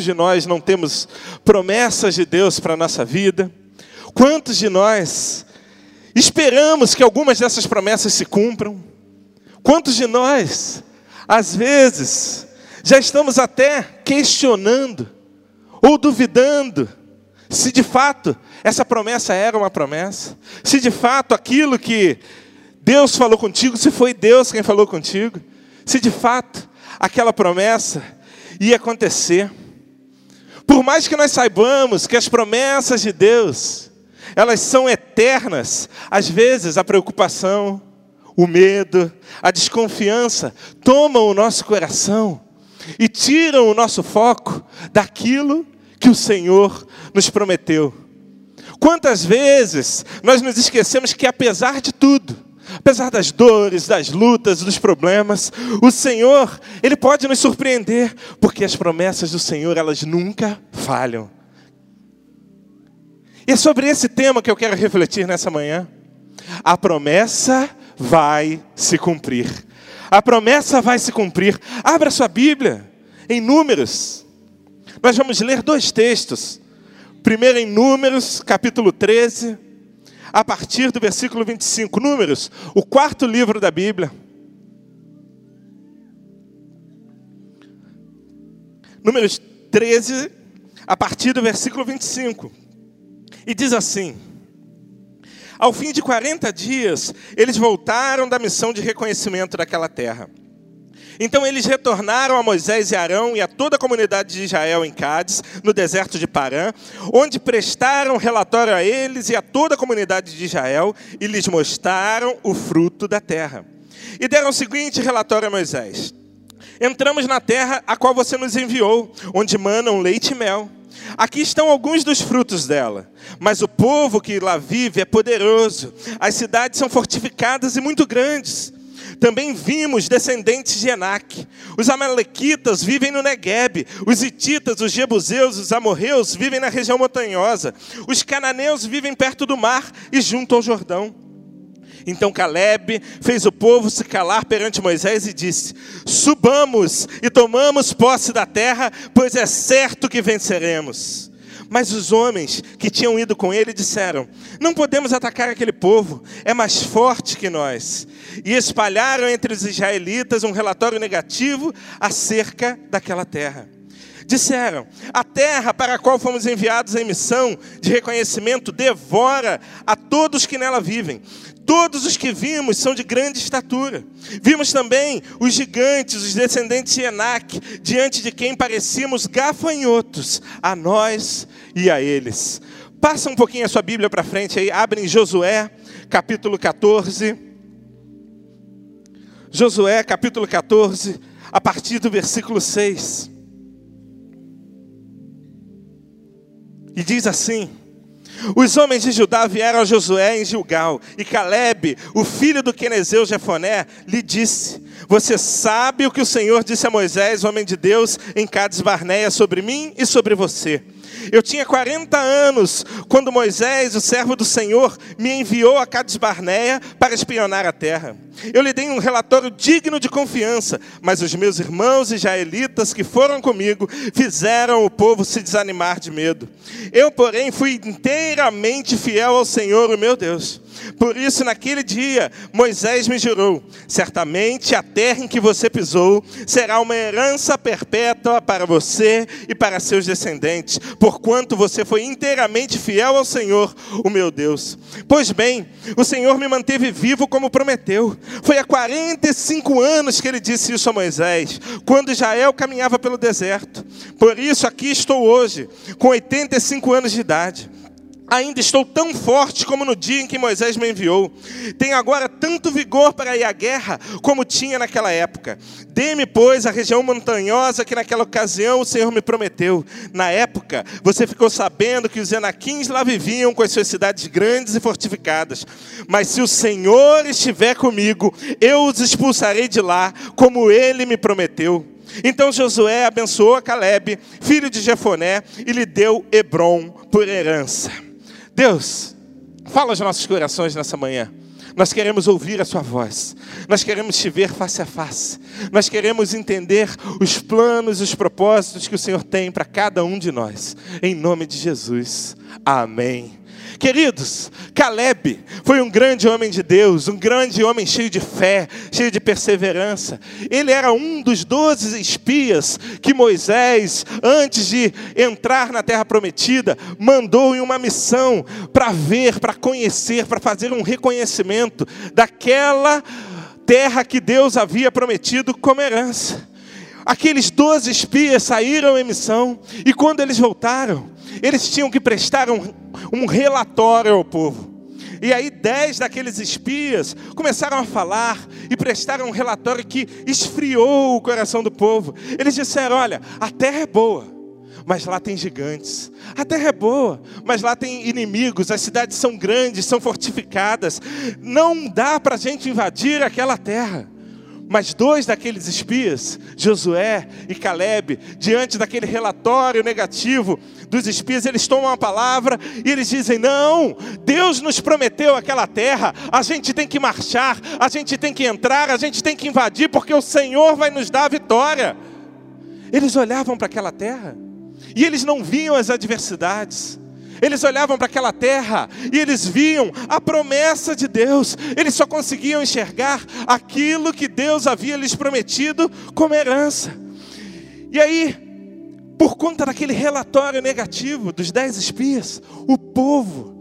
quantos de nós não temos promessas de Deus para a nossa vida? Quantos de nós esperamos que algumas dessas promessas se cumpram? Quantos de nós, às vezes, já estamos até questionando ou duvidando se de fato essa promessa era uma promessa, se de fato aquilo que Deus falou contigo, se foi Deus quem falou contigo, se de fato aquela promessa ia acontecer. Por mais que nós saibamos que as promessas de Deus, elas são eternas, às vezes a preocupação, o medo, a desconfiança tomam o nosso coração e tiram o nosso foco daquilo que o Senhor nos prometeu. Quantas vezes nós nos esquecemos que, apesar de tudo, apesar das dores, das lutas, dos problemas, o Senhor, Ele pode nos surpreender, porque as promessas do Senhor, elas nunca falham. E é sobre esse tema que eu quero refletir nessa manhã. A promessa vai se cumprir. A promessa vai se cumprir. Abra sua Bíblia em Números. Nós vamos ler dois textos. Primeiro em Números, capítulo 13, a partir do versículo 25. Números, o quarto livro da Bíblia. Números 13, a partir do versículo 25. E diz assim: Ao fim de 40 dias, eles voltaram da missão de reconhecimento daquela terra. Então eles retornaram a Moisés e Arão e a toda a comunidade de Israel em Cádiz, no deserto de Parã, onde prestaram relatório a eles e a toda a comunidade de Israel e lhes mostraram o fruto da terra. E deram o seguinte relatório a Moisés: Entramos na terra a qual você nos enviou, onde manam leite e mel. Aqui estão alguns dos frutos dela. Mas o povo que lá vive é poderoso. As cidades são fortificadas e muito grandes. Também vimos descendentes de Enac. Os amalequitas vivem no Negueb. Os ititas, os jebuseus, os amorreus vivem na região montanhosa. Os cananeus vivem perto do mar e junto ao Jordão. Então Caleb fez o povo se calar perante Moisés e disse: Subamos e tomamos posse da terra, pois é certo que venceremos. Mas os homens que tinham ido com ele disseram: Não podemos atacar aquele povo, é mais forte que nós. E espalharam entre os israelitas um relatório negativo acerca daquela terra. Disseram: A terra para a qual fomos enviados em missão de reconhecimento devora a todos que nela vivem. Todos os que vimos são de grande estatura. Vimos também os gigantes, os descendentes de Enac, diante de quem parecíamos gafanhotos, a nós e a eles. Passa um pouquinho a sua Bíblia para frente aí, abre em Josué, capítulo 14. Josué, capítulo 14, a partir do versículo 6. E diz assim: os homens de Judá vieram a Josué em Gilgal, e Caleb, o filho do Quenezeu Jefoné, lhe disse: Você sabe o que o Senhor disse a Moisés, homem de Deus, em Cades Barneia, sobre mim e sobre você. Eu tinha 40 anos quando Moisés, o servo do Senhor, me enviou a Cades Barneia para espionar a terra. Eu lhe dei um relatório digno de confiança, mas os meus irmãos israelitas que foram comigo fizeram o povo se desanimar de medo. Eu, porém, fui inteiramente fiel ao Senhor, o meu Deus. Por isso, naquele dia, Moisés me jurou: certamente a terra em que você pisou será uma herança perpétua para você e para seus descendentes, porquanto você foi inteiramente fiel ao Senhor, o meu Deus. Pois bem, o Senhor me manteve vivo como prometeu. Foi há 45 anos que ele disse isso a Moisés, quando Israel caminhava pelo deserto. Por isso, aqui estou hoje, com 85 anos de idade. Ainda estou tão forte como no dia em que Moisés me enviou. Tenho agora tanto vigor para ir à guerra como tinha naquela época. Dê-me, pois, a região montanhosa que naquela ocasião o Senhor me prometeu. Na época, você ficou sabendo que os Enaquins lá viviam com as suas cidades grandes e fortificadas. Mas se o Senhor estiver comigo, eu os expulsarei de lá, como ele me prometeu. Então Josué abençoou Caleb, filho de Jefoné, e lhe deu Hebron por herança. Deus, fala aos nossos corações nessa manhã. Nós queremos ouvir a Sua voz, nós queremos te ver face a face, nós queremos entender os planos e os propósitos que o Senhor tem para cada um de nós, em nome de Jesus, amém. Queridos, Caleb foi um grande homem de Deus, um grande homem cheio de fé, cheio de perseverança. Ele era um dos doze espias que Moisés, antes de entrar na terra prometida, mandou em uma missão para ver, para conhecer, para fazer um reconhecimento daquela terra que Deus havia prometido como herança. Aqueles doze espias saíram em missão, e quando eles voltaram, eles tinham que prestar um, um relatório ao povo. E aí, dez daqueles espias começaram a falar e prestaram um relatório que esfriou o coração do povo. Eles disseram: Olha, a terra é boa, mas lá tem gigantes. A terra é boa, mas lá tem inimigos. As cidades são grandes, são fortificadas. Não dá para a gente invadir aquela terra. Mas dois daqueles espias, Josué e Caleb, diante daquele relatório negativo dos espias, eles tomam a palavra e eles dizem: Não, Deus nos prometeu aquela terra, a gente tem que marchar, a gente tem que entrar, a gente tem que invadir, porque o Senhor vai nos dar a vitória. Eles olhavam para aquela terra e eles não viam as adversidades. Eles olhavam para aquela terra e eles viam a promessa de Deus. Eles só conseguiam enxergar aquilo que Deus havia lhes prometido como herança. E aí, por conta daquele relatório negativo dos dez espias, o povo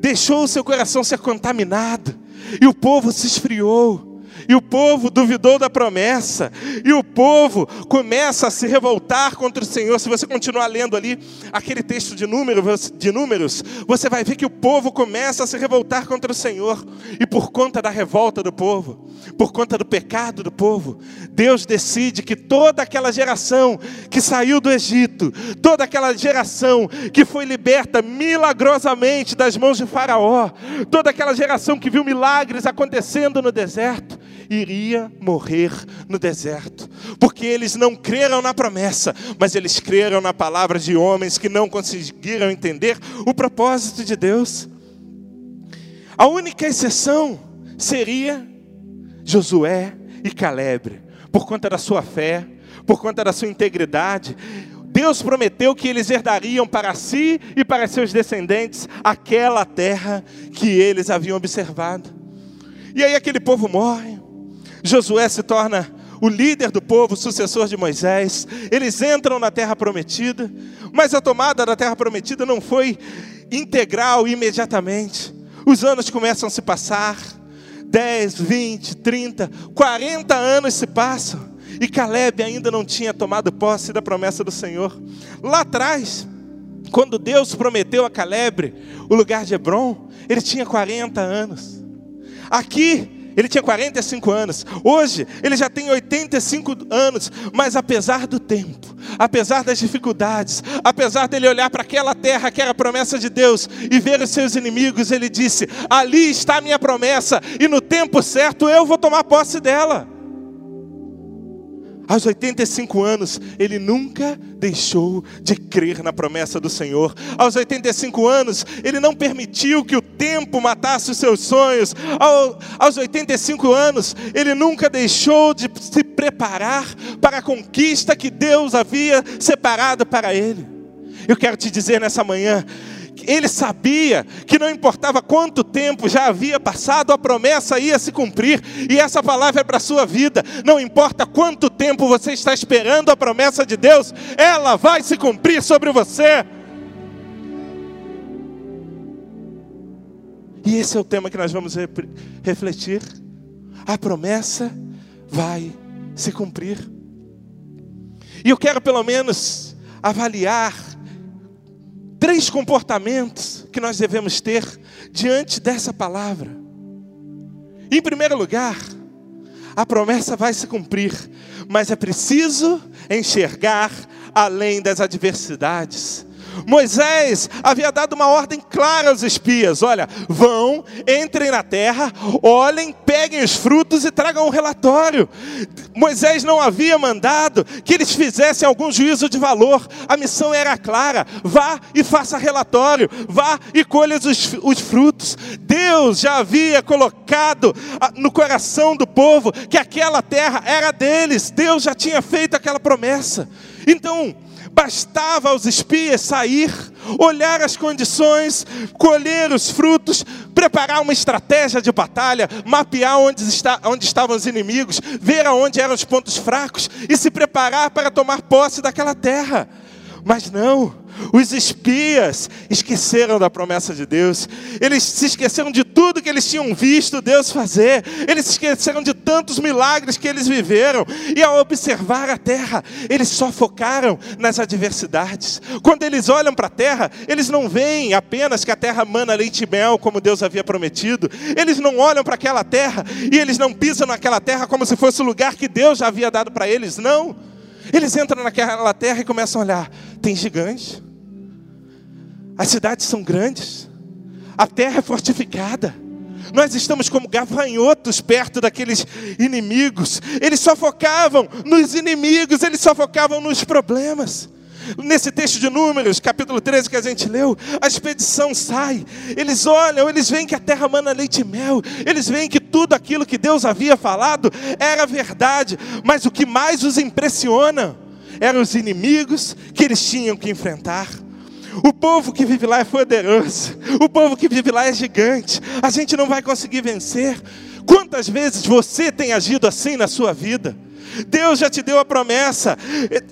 deixou o seu coração ser contaminado e o povo se esfriou e o povo duvidou da promessa, e o povo começa a se revoltar contra o Senhor. Se você continuar lendo ali aquele texto de números, de números, você vai ver que o povo começa a se revoltar contra o Senhor, e por conta da revolta do povo, por conta do pecado do povo, Deus decide que toda aquela geração que saiu do Egito, toda aquela geração que foi liberta milagrosamente das mãos de Faraó, toda aquela geração que viu milagres acontecendo no deserto, iria morrer no deserto, porque eles não creram na promessa, mas eles creram na palavra de homens que não conseguiram entender o propósito de Deus. A única exceção seria Josué e Caleb, por conta da sua fé, por conta da sua integridade. Deus prometeu que eles herdariam para si e para seus descendentes aquela terra que eles haviam observado. E aí aquele povo morre, Josué se torna o líder do povo, sucessor de Moisés. Eles entram na terra prometida, mas a tomada da terra prometida não foi integral imediatamente. Os anos começam a se passar, 10, 20, 30, 40 anos se passam, e Caleb ainda não tinha tomado posse da promessa do Senhor. Lá atrás, quando Deus prometeu a Caleb o lugar de Hebron, ele tinha 40 anos. Aqui, ele tinha 45 anos. Hoje, ele já tem 85 anos. Mas apesar do tempo, apesar das dificuldades, apesar dele olhar para aquela terra que era a promessa de Deus e ver os seus inimigos, ele disse: Ali está a minha promessa, e no tempo certo eu vou tomar posse dela. Aos 85 anos, ele nunca deixou de crer na promessa do Senhor. Aos 85 anos, ele não permitiu que o tempo matasse os seus sonhos. aos 85 anos, ele nunca deixou de se preparar para a conquista que Deus havia separado para ele. Eu quero te dizer nessa manhã, ele sabia que não importava quanto tempo já havia passado, a promessa ia se cumprir, e essa palavra é para a sua vida. Não importa quanto tempo você está esperando a promessa de Deus, ela vai se cumprir sobre você. E esse é o tema que nós vamos refletir. A promessa vai se cumprir. E eu quero pelo menos avaliar três comportamentos que nós devemos ter diante dessa palavra. Em primeiro lugar, a promessa vai se cumprir, mas é preciso enxergar além das adversidades. Moisés havia dado uma ordem clara aos espias: olha, vão, entrem na terra, olhem, peguem os frutos e tragam um relatório. Moisés não havia mandado que eles fizessem algum juízo de valor, a missão era clara: vá e faça relatório, vá e colha os, os frutos. Deus já havia colocado ah, no coração do povo que aquela terra era deles, Deus já tinha feito aquela promessa. Então, Bastava aos espias sair, olhar as condições, colher os frutos, preparar uma estratégia de batalha, mapear onde, está, onde estavam os inimigos, ver aonde eram os pontos fracos e se preparar para tomar posse daquela terra. Mas não, os espias esqueceram da promessa de Deus, eles se esqueceram de tudo que eles tinham visto Deus fazer, eles se esqueceram de tantos milagres que eles viveram, e ao observar a terra, eles só focaram nas adversidades. Quando eles olham para a terra, eles não veem apenas que a terra mana leite e mel, como Deus havia prometido, eles não olham para aquela terra e eles não pisam naquela terra como se fosse o lugar que Deus já havia dado para eles, não. Eles entram naquela terra e começam a olhar: tem gigantes, as cidades são grandes, a terra é fortificada. Nós estamos como gafanhotos perto daqueles inimigos. Eles só focavam nos inimigos, eles só focavam nos problemas. Nesse texto de Números, capítulo 13 que a gente leu, a expedição sai. Eles olham, eles veem que a terra mana leite e mel. Eles veem que tudo aquilo que Deus havia falado era verdade. Mas o que mais os impressiona eram os inimigos que eles tinham que enfrentar. O povo que vive lá é poderoso. O povo que vive lá é gigante. A gente não vai conseguir vencer. Quantas vezes você tem agido assim na sua vida? Deus já te deu a promessa,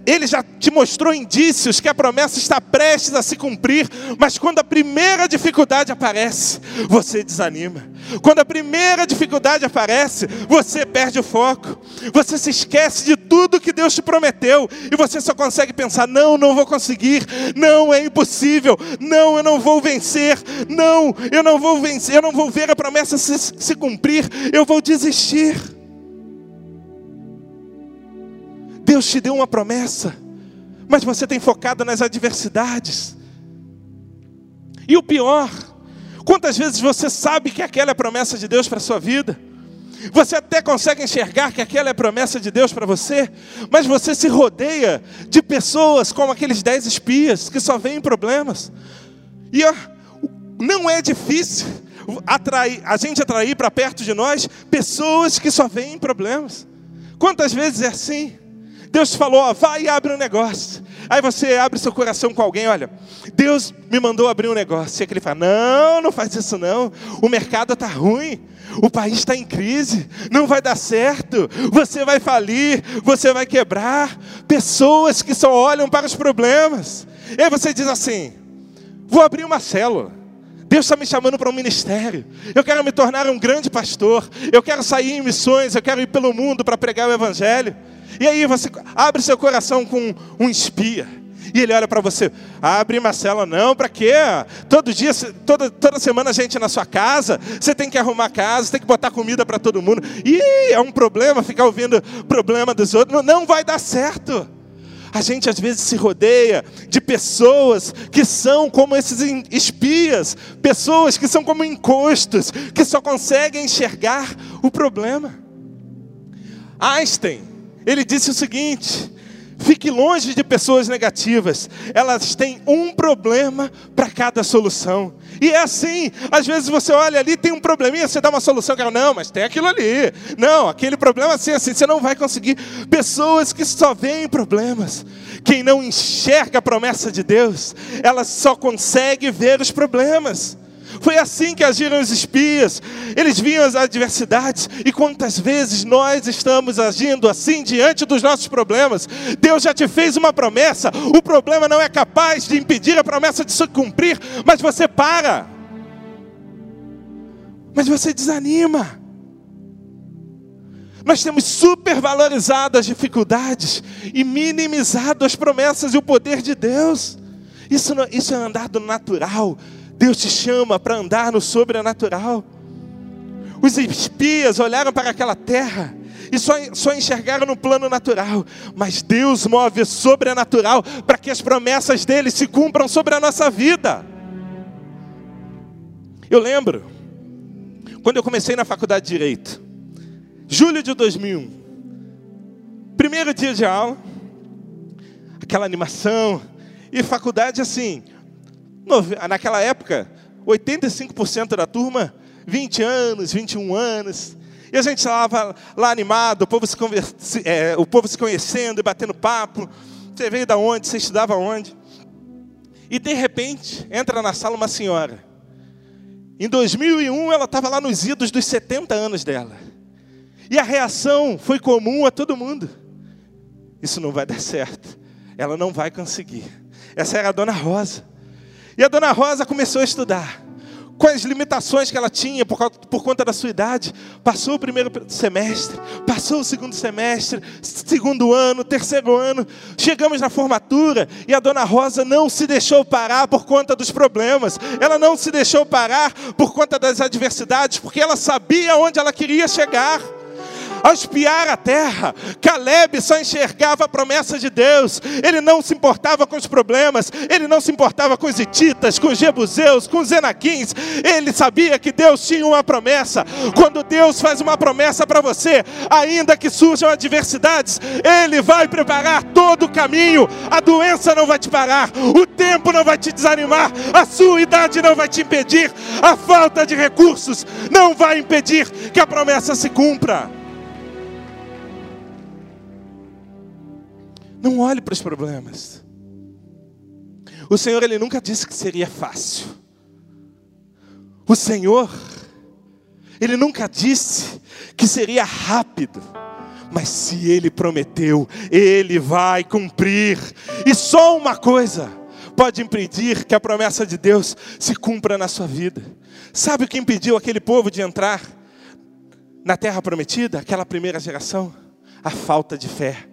Ele já te mostrou indícios que a promessa está prestes a se cumprir, mas quando a primeira dificuldade aparece, você desanima. Quando a primeira dificuldade aparece, você perde o foco, você se esquece de tudo que Deus te prometeu e você só consegue pensar: não, não vou conseguir, não, é impossível, não, eu não vou vencer, não, eu não vou vencer, eu não vou ver a promessa se, se cumprir, eu vou desistir. Deus te deu uma promessa, mas você tem focado nas adversidades. E o pior, quantas vezes você sabe que aquela é a promessa de Deus para a sua vida? Você até consegue enxergar que aquela é a promessa de Deus para você, mas você se rodeia de pessoas como aqueles dez espias que só veem problemas. E ó, não é difícil atrair, a gente atrair para perto de nós pessoas que só veem problemas. Quantas vezes é assim? Deus falou, ó, vai e abre um negócio. Aí você abre seu coração com alguém, olha, Deus me mandou abrir um negócio. E aquele fala, não, não faz isso não. O mercado está ruim. O país está em crise, não vai dar certo, você vai falir, você vai quebrar. Pessoas que só olham para os problemas. E aí você diz assim: vou abrir uma célula. Deus está me chamando para um ministério. Eu quero me tornar um grande pastor. Eu quero sair em missões. Eu quero ir pelo mundo para pregar o Evangelho. E aí você abre seu coração com um espia. E ele olha para você, abre Marcela, não, para quê? Todo dia, toda, toda semana a gente na sua casa, você tem que arrumar a casa, tem que botar comida para todo mundo. E é um problema ficar ouvindo problema dos outros, não, não vai dar certo. A gente às vezes se rodeia de pessoas que são como esses espias, pessoas que são como encostos, que só conseguem enxergar o problema. Einstein ele disse o seguinte: fique longe de pessoas negativas, elas têm um problema para cada solução. E é assim, às vezes você olha ali, tem um probleminha, você dá uma solução, que não, mas tem aquilo ali. Não, aquele problema assim, assim, você não vai conseguir. Pessoas que só veem problemas. Quem não enxerga a promessa de Deus, ela só consegue ver os problemas. Foi assim que agiram os espias. Eles viam as adversidades. E quantas vezes nós estamos agindo assim diante dos nossos problemas? Deus já te fez uma promessa. O problema não é capaz de impedir a promessa de se cumprir, mas você para. Mas você desanima. Nós temos supervalorizado as dificuldades e minimizado as promessas e o poder de Deus. Isso, isso é andar do natural, Deus te chama para andar no sobrenatural. Os espias olharam para aquela terra e só, só enxergaram no plano natural. Mas Deus move sobrenatural para que as promessas dele se cumpram sobre a nossa vida. Eu lembro, quando eu comecei na faculdade de Direito, julho de 2001, primeiro dia de aula, aquela animação, e faculdade assim, naquela época, 85% da turma, 20 anos, 21 anos. E a gente estava lá animado, o povo, se converse, é, o povo se conhecendo e batendo papo. Você veio da onde? Você estudava onde? E de repente, entra na sala uma senhora. Em 2001, ela estava lá nos idos dos 70 anos dela. E a reação foi comum a todo mundo. Isso não vai dar certo. Ela não vai conseguir. Essa era a dona Rosa. E a dona Rosa começou a estudar. As limitações que ela tinha por, por conta da sua idade, passou o primeiro semestre, passou o segundo semestre, segundo ano, terceiro ano, chegamos na formatura e a dona Rosa não se deixou parar por conta dos problemas, ela não se deixou parar por conta das adversidades, porque ela sabia onde ela queria chegar. Ao espiar a terra, Caleb só enxergava a promessa de Deus. Ele não se importava com os problemas, ele não se importava com os hititas, com os jebuseus, com os enaquins. Ele sabia que Deus tinha uma promessa. Quando Deus faz uma promessa para você, ainda que surjam adversidades, ele vai preparar todo o caminho. A doença não vai te parar, o tempo não vai te desanimar, a sua idade não vai te impedir, a falta de recursos não vai impedir que a promessa se cumpra. Não olhe para os problemas. O Senhor, Ele nunca disse que seria fácil. O Senhor, Ele nunca disse que seria rápido. Mas se Ele prometeu, Ele vai cumprir. E só uma coisa pode impedir que a promessa de Deus se cumpra na sua vida. Sabe o que impediu aquele povo de entrar na terra prometida, aquela primeira geração? A falta de fé.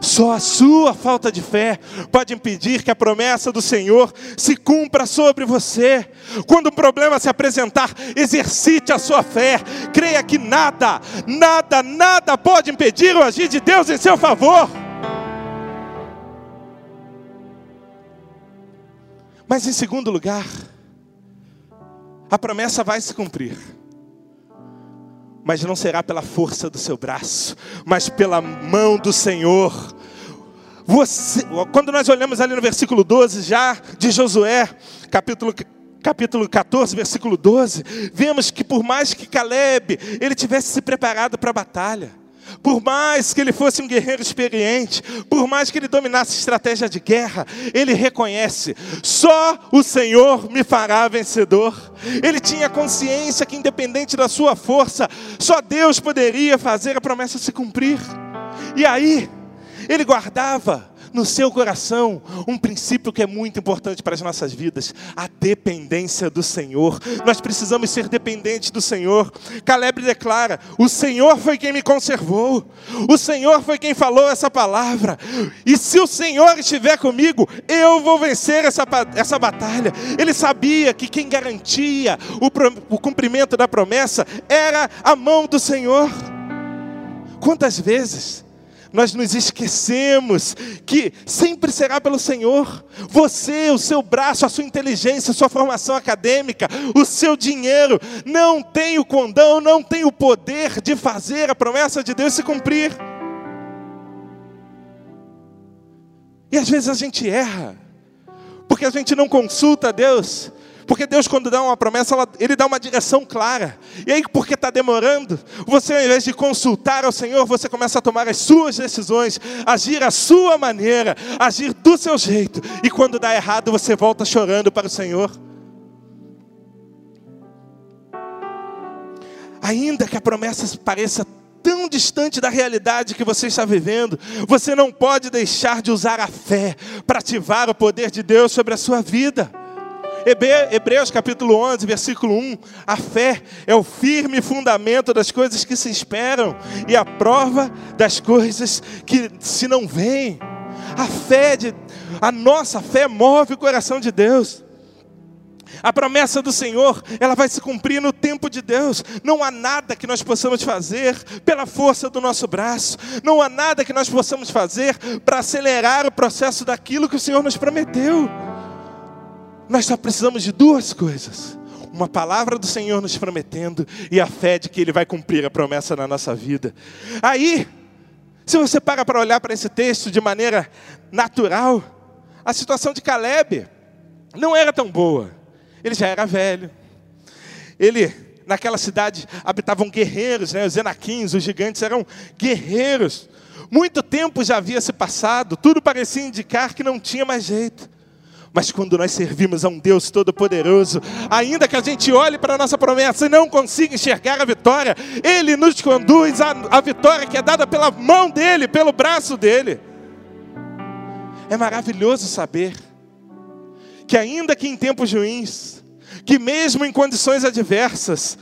Só a sua falta de fé pode impedir que a promessa do Senhor se cumpra sobre você. Quando o problema se apresentar, exercite a sua fé. Creia que nada, nada, nada pode impedir o agir de Deus em seu favor. Mas em segundo lugar, a promessa vai se cumprir mas não será pela força do seu braço, mas pela mão do Senhor. Você, quando nós olhamos ali no versículo 12, já de Josué, capítulo capítulo 14, versículo 12, vemos que por mais que Caleb ele tivesse se preparado para a batalha, por mais que ele fosse um guerreiro experiente, por mais que ele dominasse estratégia de guerra, ele reconhece: só o Senhor me fará vencedor. Ele tinha consciência que, independente da sua força, só Deus poderia fazer a promessa se cumprir. E aí, ele guardava no seu coração um princípio que é muito importante para as nossas vidas: a dependência do Senhor. Nós precisamos ser dependentes do Senhor. Caleb declara: O Senhor foi quem me conservou, o Senhor foi quem falou essa palavra, e se o Senhor estiver comigo, eu vou vencer essa, essa batalha. Ele sabia que quem garantia o, o cumprimento da promessa era a mão do Senhor. Quantas vezes nós nos esquecemos que sempre será pelo Senhor. Você, o seu braço, a sua inteligência, a sua formação acadêmica, o seu dinheiro, não tem o condão, não tem o poder de fazer a promessa de Deus se cumprir. E às vezes a gente erra, porque a gente não consulta a Deus, porque Deus, quando dá uma promessa, Ele dá uma direção clara. E aí, porque está demorando, você, ao invés de consultar ao Senhor, você começa a tomar as suas decisões, agir à sua maneira, agir do seu jeito. E quando dá errado, você volta chorando para o Senhor. Ainda que a promessa pareça tão distante da realidade que você está vivendo, você não pode deixar de usar a fé para ativar o poder de Deus sobre a sua vida. Hebreus capítulo 11, versículo 1. A fé é o firme fundamento das coisas que se esperam e a prova das coisas que se não veem. A fé de a nossa fé move o coração de Deus. A promessa do Senhor, ela vai se cumprir no tempo de Deus. Não há nada que nós possamos fazer pela força do nosso braço. Não há nada que nós possamos fazer para acelerar o processo daquilo que o Senhor nos prometeu. Nós só precisamos de duas coisas: uma palavra do Senhor nos prometendo e a fé de que Ele vai cumprir a promessa na nossa vida. Aí, se você para para olhar para esse texto de maneira natural, a situação de Caleb não era tão boa. Ele já era velho. Ele, naquela cidade, habitavam guerreiros, né? os Enaquins, os gigantes eram guerreiros. Muito tempo já havia se passado, tudo parecia indicar que não tinha mais jeito. Mas quando nós servimos a um Deus Todo-Poderoso, ainda que a gente olhe para a nossa promessa e não consiga enxergar a vitória, Ele nos conduz à, à vitória que é dada pela mão dEle, pelo braço dEle. É maravilhoso saber que, ainda que em tempos ruins, que mesmo em condições adversas,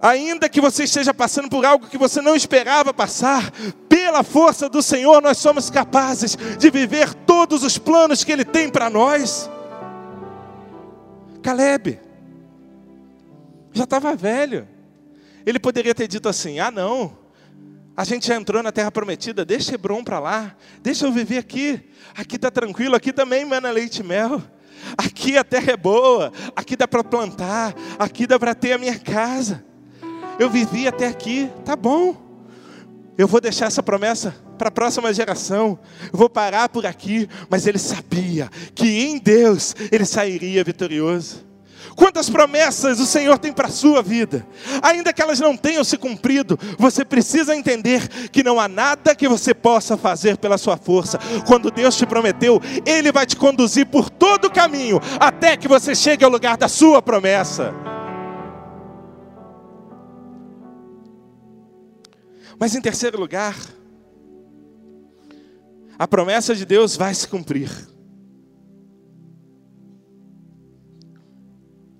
ainda que você esteja passando por algo que você não esperava passar, pela força do Senhor nós somos capazes de viver todos os planos que Ele tem para nós. Caleb já estava velho, ele poderia ter dito assim: ah, não, a gente já entrou na terra prometida, deixa Hebron para lá, deixa eu viver aqui, aqui está tranquilo, aqui também mana leite e mel. Aqui a terra é boa, aqui dá para plantar, aqui dá para ter a minha casa eu vivi até aqui, tá bom. Eu vou deixar essa promessa para a próxima geração. Vou parar por aqui, mas ele sabia que em Deus ele sairia vitorioso. Quantas promessas o Senhor tem para a sua vida, ainda que elas não tenham se cumprido, você precisa entender que não há nada que você possa fazer pela sua força. Quando Deus te prometeu, Ele vai te conduzir por todo o caminho, até que você chegue ao lugar da sua promessa. Mas em terceiro lugar, a promessa de Deus vai se cumprir.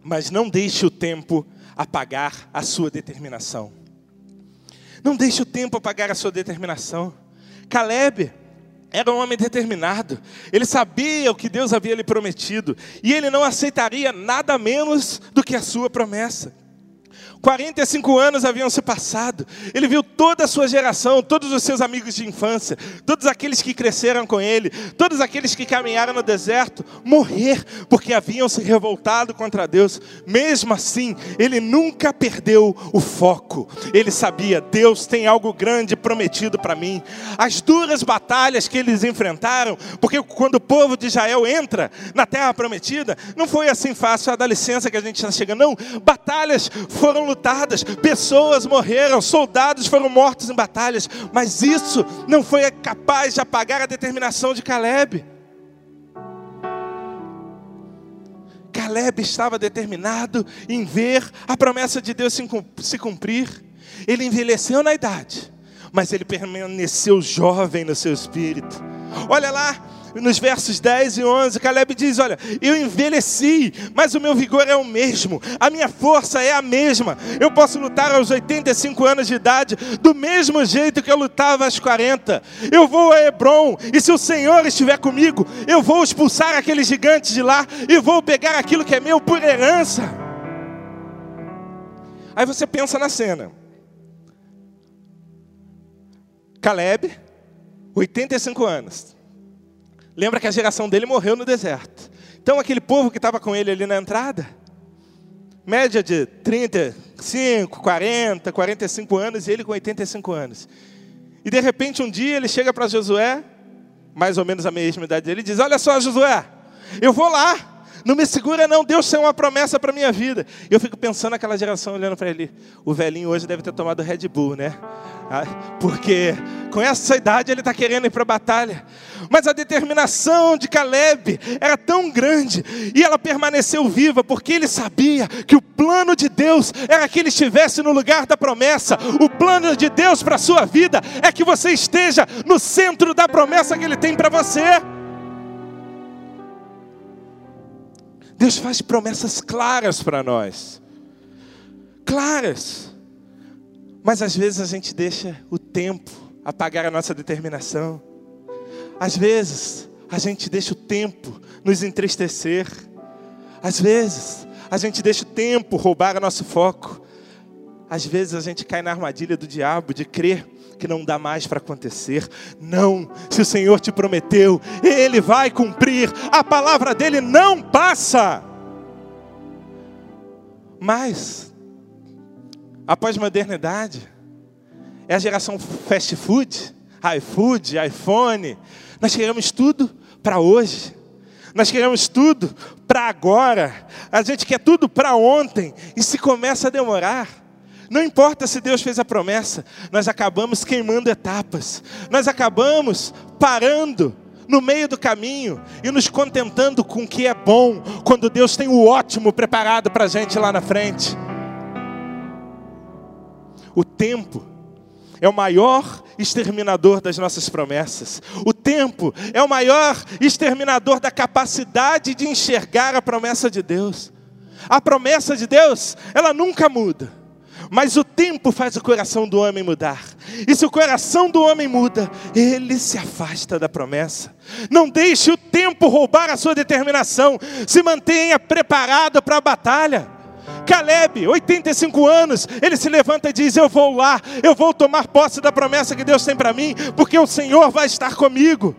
Mas não deixe o tempo apagar a sua determinação. Não deixe o tempo apagar a sua determinação. Caleb era um homem determinado, ele sabia o que Deus havia lhe prometido, e ele não aceitaria nada menos do que a sua promessa. 45 anos haviam se passado. Ele viu toda a sua geração, todos os seus amigos de infância, todos aqueles que cresceram com ele, todos aqueles que caminharam no deserto, morrer porque haviam se revoltado contra Deus. Mesmo assim, ele nunca perdeu o foco. Ele sabia: Deus tem algo grande prometido para mim. As duras batalhas que eles enfrentaram, porque quando o povo de Israel entra na terra prometida, não foi assim fácil. Ah, dá licença que a gente está chegando. Não, batalhas foram lutadas, pessoas morreram, soldados foram mortos em batalhas, mas isso não foi capaz de apagar a determinação de Caleb. Caleb estava determinado em ver a promessa de Deus se cumprir. Ele envelheceu na idade, mas ele permaneceu jovem no seu espírito. Olha lá, nos versos 10 e 11, Caleb diz: Olha, eu envelheci, mas o meu vigor é o mesmo, a minha força é a mesma. Eu posso lutar aos 85 anos de idade, do mesmo jeito que eu lutava aos 40. Eu vou a Hebron, e se o Senhor estiver comigo, eu vou expulsar aqueles gigantes de lá e vou pegar aquilo que é meu por herança. Aí você pensa na cena. Caleb, 85 anos Lembra que a geração dele morreu no deserto. Então aquele povo que estava com ele ali na entrada, média de 35, 40, 45 anos e ele com 85 anos. E de repente um dia ele chega para Josué, mais ou menos a mesma idade dele, e diz: Olha só, Josué, eu vou lá, não me segura, não. Deus tem uma promessa para minha vida. E eu fico pensando naquela geração olhando para ele. O velhinho hoje deve ter tomado Red Bull, né? Ah, porque com essa idade ele está querendo ir para a batalha. Mas a determinação de Caleb era tão grande e ela permaneceu viva porque ele sabia que o plano de Deus era que ele estivesse no lugar da promessa. O plano de Deus para a sua vida é que você esteja no centro da promessa que ele tem para você. Deus faz promessas claras para nós. Claras. Mas às vezes a gente deixa o tempo apagar a nossa determinação. Às vezes a gente deixa o tempo nos entristecer. Às vezes, a gente deixa o tempo roubar o nosso foco. Às vezes a gente cai na armadilha do diabo de crer que não dá mais para acontecer. Não, se o Senhor te prometeu, Ele vai cumprir, a palavra dele não passa. Mas, a pós-modernidade é a geração fast food, iFood, iPhone. Nós queremos tudo para hoje. Nós queremos tudo para agora. A gente quer tudo para ontem. E se começa a demorar, não importa se Deus fez a promessa, nós acabamos queimando etapas. Nós acabamos parando no meio do caminho e nos contentando com o que é bom, quando Deus tem o ótimo preparado para a gente lá na frente. O tempo é o maior exterminador das nossas promessas. O tempo é o maior exterminador da capacidade de enxergar a promessa de Deus. A promessa de Deus, ela nunca muda. Mas o tempo faz o coração do homem mudar. E se o coração do homem muda, ele se afasta da promessa. Não deixe o tempo roubar a sua determinação. Se mantenha preparado para a batalha. Caleb, 85 anos, ele se levanta e diz: Eu vou lá, eu vou tomar posse da promessa que Deus tem para mim, porque o Senhor vai estar comigo.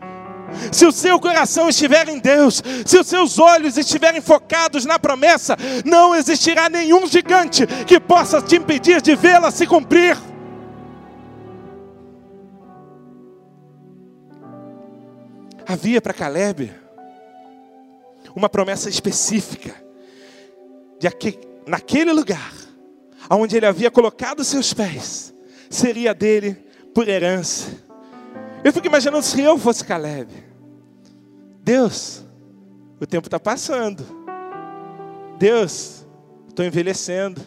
Se o seu coração estiver em Deus, se os seus olhos estiverem focados na promessa, não existirá nenhum gigante que possa te impedir de vê-la se cumprir. Havia para Caleb uma promessa específica de naquele lugar, onde ele havia colocado seus pés, seria dele por herança. Eu fico imaginando se eu fosse Caleb. Deus, o tempo está passando. Deus, estou envelhecendo.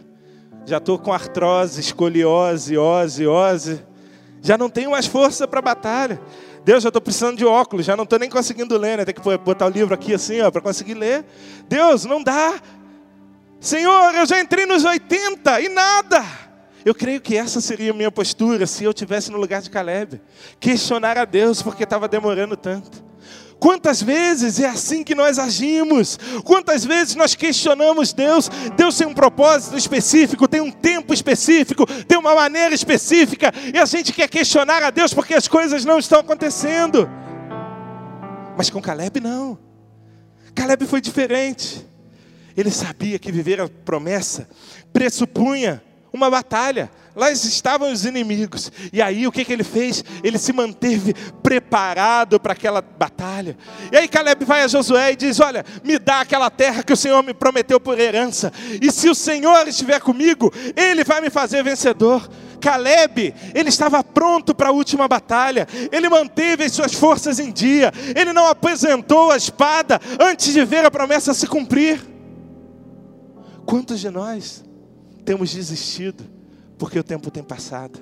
Já estou com artrose, escoliose, ose, ose. Já não tenho mais força para batalha. Deus, já estou precisando de óculos, já não estou nem conseguindo ler, né? Tem que botar o livro aqui assim, ó, para conseguir ler. Deus, não dá. Senhor, eu já entrei nos 80 e nada. Eu creio que essa seria a minha postura se eu tivesse no lugar de Caleb. Questionar a Deus porque estava demorando tanto. Quantas vezes é assim que nós agimos? Quantas vezes nós questionamos Deus? Deus tem um propósito específico, tem um tempo específico, tem uma maneira específica, e a gente quer questionar a Deus porque as coisas não estão acontecendo. Mas com Caleb não. Caleb foi diferente. Ele sabia que viver a promessa pressupunha uma batalha. Lá estavam os inimigos. E aí o que, que ele fez? Ele se manteve preparado para aquela batalha. E aí Caleb vai a Josué e diz: Olha, me dá aquela terra que o Senhor me prometeu por herança. E se o Senhor estiver comigo, Ele vai me fazer vencedor. Caleb, ele estava pronto para a última batalha, ele manteve as suas forças em dia, ele não apresentou a espada antes de ver a promessa se cumprir. Quantos de nós temos desistido porque o tempo tem passado?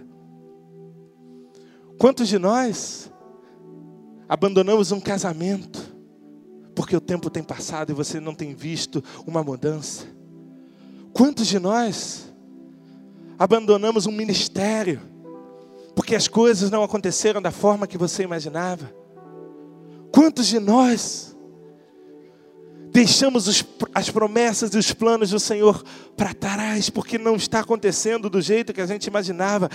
Quantos de nós abandonamos um casamento porque o tempo tem passado e você não tem visto uma mudança? Quantos de nós abandonamos um ministério porque as coisas não aconteceram da forma que você imaginava? Quantos de nós deixamos os, as promessas e os planos do Senhor para trás, porque não está acontecendo do jeito que a gente imaginava,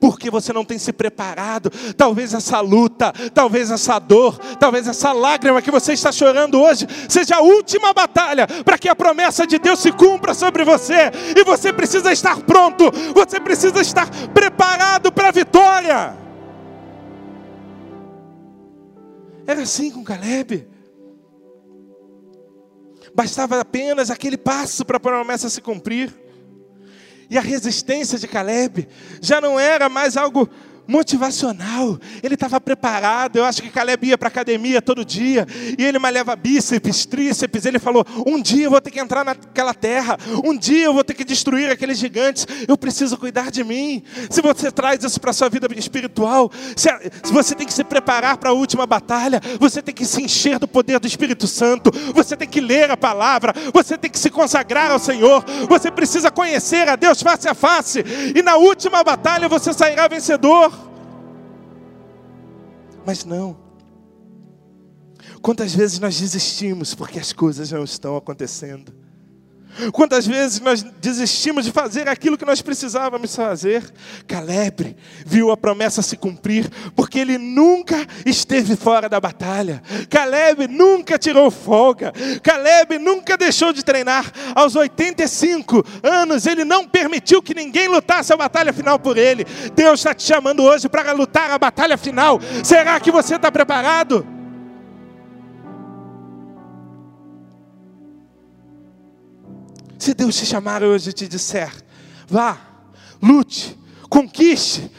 porque você não tem se preparado. Talvez essa luta, talvez essa dor, talvez essa lágrima que você está chorando hoje seja a última batalha para que a promessa de Deus se cumpra sobre você, e você precisa estar pronto, você precisa estar preparado para a vitória. Era assim com Caleb. Bastava apenas aquele passo para a promessa se cumprir. E a resistência de Caleb já não era mais algo motivacional. Ele estava preparado. Eu acho que Caleb ia para academia todo dia. E ele malhava bíceps, tríceps. Ele falou: Um dia eu vou ter que entrar naquela terra. Um dia eu vou ter que destruir aqueles gigantes. Eu preciso cuidar de mim. Se você traz isso para a sua vida espiritual, se você tem que se preparar para a última batalha, você tem que se encher do poder do Espírito Santo. Você tem que ler a palavra. Você tem que se consagrar ao Senhor. Você precisa conhecer a Deus face a face. E na última batalha você sairá vencedor. Mas não. Quantas vezes nós desistimos porque as coisas não estão acontecendo? Quantas vezes nós desistimos de fazer aquilo que nós precisávamos fazer? Caleb viu a promessa se cumprir, porque ele nunca esteve fora da batalha. Caleb nunca tirou folga. Caleb nunca deixou de treinar. Aos 85 anos, ele não permitiu que ninguém lutasse a batalha final por ele. Deus está te chamando hoje para lutar a batalha final. Será que você está preparado? Se Deus te chamar hoje e te disser, vá, lute, conquiste,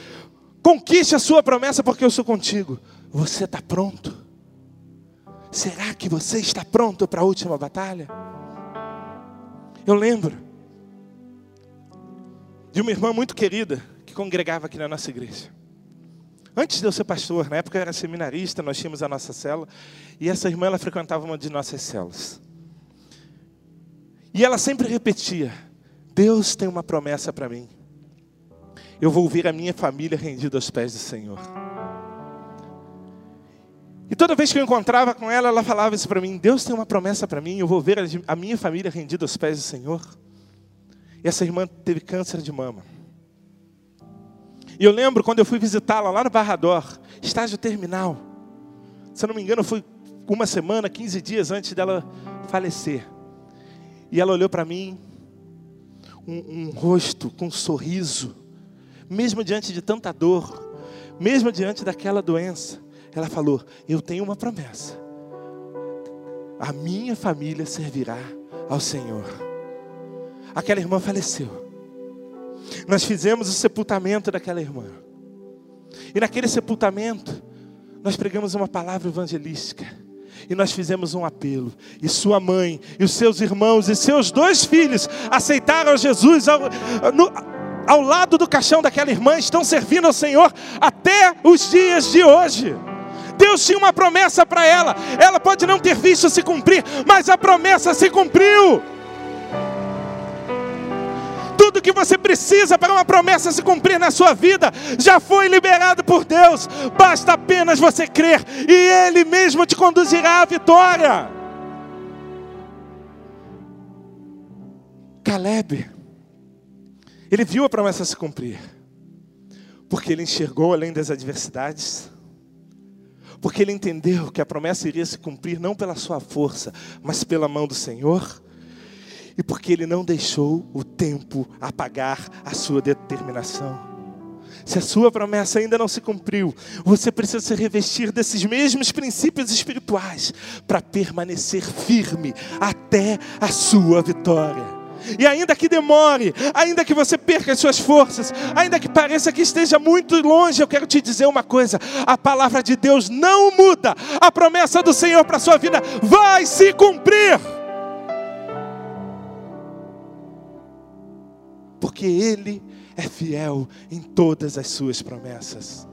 conquiste a sua promessa porque eu sou contigo. Você está pronto? Será que você está pronto para a última batalha? Eu lembro de uma irmã muito querida que congregava aqui na nossa igreja. Antes de eu ser pastor, na época eu era seminarista, nós tínhamos a nossa cela, e essa irmã ela frequentava uma de nossas celas. E ela sempre repetia: Deus tem uma promessa para mim. Eu vou ver a minha família rendida aos pés do Senhor. E toda vez que eu encontrava com ela, ela falava isso para mim: Deus tem uma promessa para mim, eu vou ver a minha família rendida aos pés do Senhor. E essa irmã teve câncer de mama. E eu lembro quando eu fui visitá-la lá no Barrador, estágio terminal. Se eu não me engano, foi uma semana, 15 dias antes dela falecer. E ela olhou para mim, um, um rosto com um sorriso, mesmo diante de tanta dor, mesmo diante daquela doença. Ela falou: Eu tenho uma promessa. A minha família servirá ao Senhor. Aquela irmã faleceu. Nós fizemos o sepultamento daquela irmã. E naquele sepultamento, nós pregamos uma palavra evangelística e nós fizemos um apelo. E sua mãe, e os seus irmãos, e seus dois filhos aceitaram Jesus ao, no, ao lado do caixão daquela irmã, estão servindo ao Senhor até os dias de hoje. Deus tinha uma promessa para ela, ela pode não ter visto se cumprir, mas a promessa se cumpriu. Tudo que você precisa para uma promessa se cumprir na sua vida já foi liberado por Deus. Basta apenas você crer e Ele mesmo te conduzirá à vitória. Caleb, ele viu a promessa se cumprir, porque ele enxergou além das adversidades, porque ele entendeu que a promessa iria se cumprir não pela sua força, mas pela mão do Senhor e porque ele não deixou o tempo apagar a sua determinação. Se a sua promessa ainda não se cumpriu, você precisa se revestir desses mesmos princípios espirituais para permanecer firme até a sua vitória. E ainda que demore, ainda que você perca as suas forças, ainda que pareça que esteja muito longe, eu quero te dizer uma coisa: a palavra de Deus não muda, a promessa do Senhor para a sua vida vai se cumprir. Porque Ele é fiel em todas as suas promessas.